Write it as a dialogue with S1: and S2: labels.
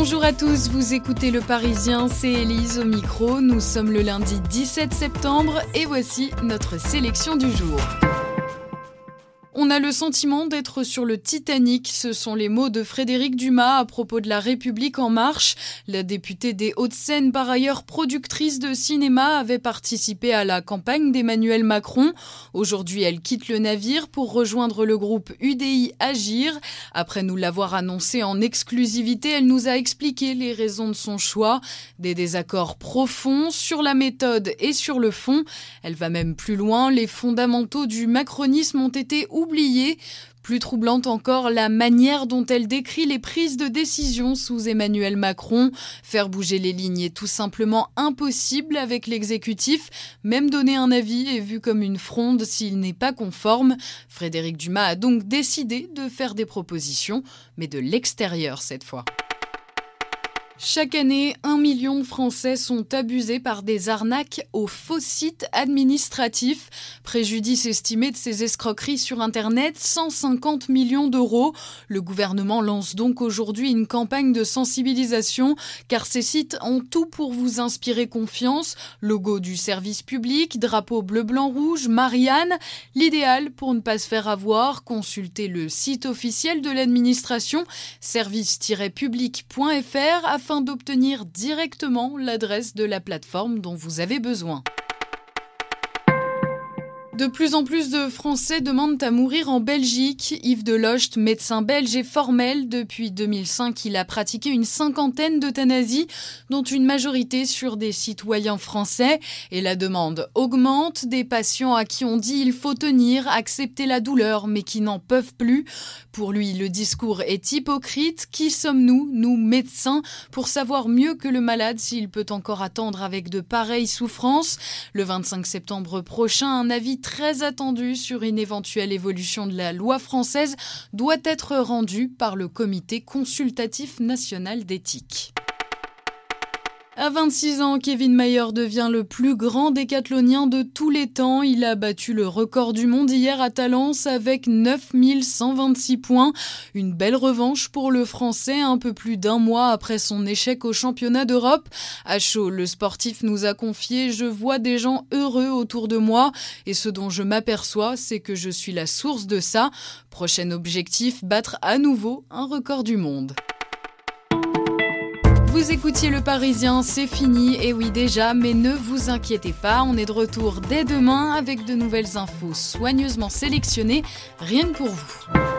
S1: Bonjour à tous, vous écoutez Le Parisien, c'est Élise au micro. Nous sommes le lundi 17 septembre et voici notre sélection du jour. On a le sentiment d'être sur le Titanic. Ce sont les mots de Frédéric Dumas à propos de la République en marche. La députée des Hauts-de-Seine, par ailleurs productrice de cinéma, avait participé à la campagne d'Emmanuel Macron. Aujourd'hui, elle quitte le navire pour rejoindre le groupe UDI Agir. Après nous l'avoir annoncé en exclusivité, elle nous a expliqué les raisons de son choix. Des désaccords profonds sur la méthode et sur le fond. Elle va même plus loin. Les fondamentaux du macronisme ont été oubliés plus troublante encore, la manière dont elle décrit les prises de décision sous Emmanuel Macron. Faire bouger les lignes est tout simplement impossible avec l'exécutif. Même donner un avis est vu comme une fronde s'il n'est pas conforme. Frédéric Dumas a donc décidé de faire des propositions, mais de l'extérieur cette fois. Chaque année, un million de Français sont abusés par des arnaques aux faux sites administratifs. Préjudice estimé de ces escroqueries sur Internet, 150 millions d'euros. Le gouvernement lance donc aujourd'hui une campagne de sensibilisation car ces sites ont tout pour vous inspirer confiance. Logo du service public, drapeau bleu-blanc-rouge, Marianne. L'idéal pour ne pas se faire avoir, consultez le site officiel de l'administration, service-public.fr afin d'obtenir directement l'adresse de la plateforme dont vous avez besoin. De plus en plus de Français demandent à mourir en Belgique. Yves Delocht, médecin belge, est formel. Depuis 2005, il a pratiqué une cinquantaine d'euthanasies, dont une majorité sur des citoyens français. Et la demande augmente. Des patients à qui on dit il faut tenir, accepter la douleur, mais qui n'en peuvent plus. Pour lui, le discours est hypocrite. Qui sommes-nous, nous médecins, pour savoir mieux que le malade s'il peut encore attendre avec de pareilles souffrances? Le 25 septembre prochain, un avis attendu sur une éventuelle évolution de la loi française doit être rendu par le Comité consultatif national d'éthique. À 26 ans, Kevin Mayer devient le plus grand décathlonien de tous les temps. Il a battu le record du monde hier à Talence avec 9126 points. Une belle revanche pour le Français un peu plus d'un mois après son échec au championnat d'Europe. À chaud, le sportif nous a confié Je vois des gens heureux autour de moi et ce dont je m'aperçois, c'est que je suis la source de ça. Prochain objectif, battre à nouveau un record du monde. Vous écoutiez Le Parisien, c'est fini, et oui déjà, mais ne vous inquiétez pas, on est de retour dès demain avec de nouvelles infos soigneusement sélectionnées, rien que pour vous.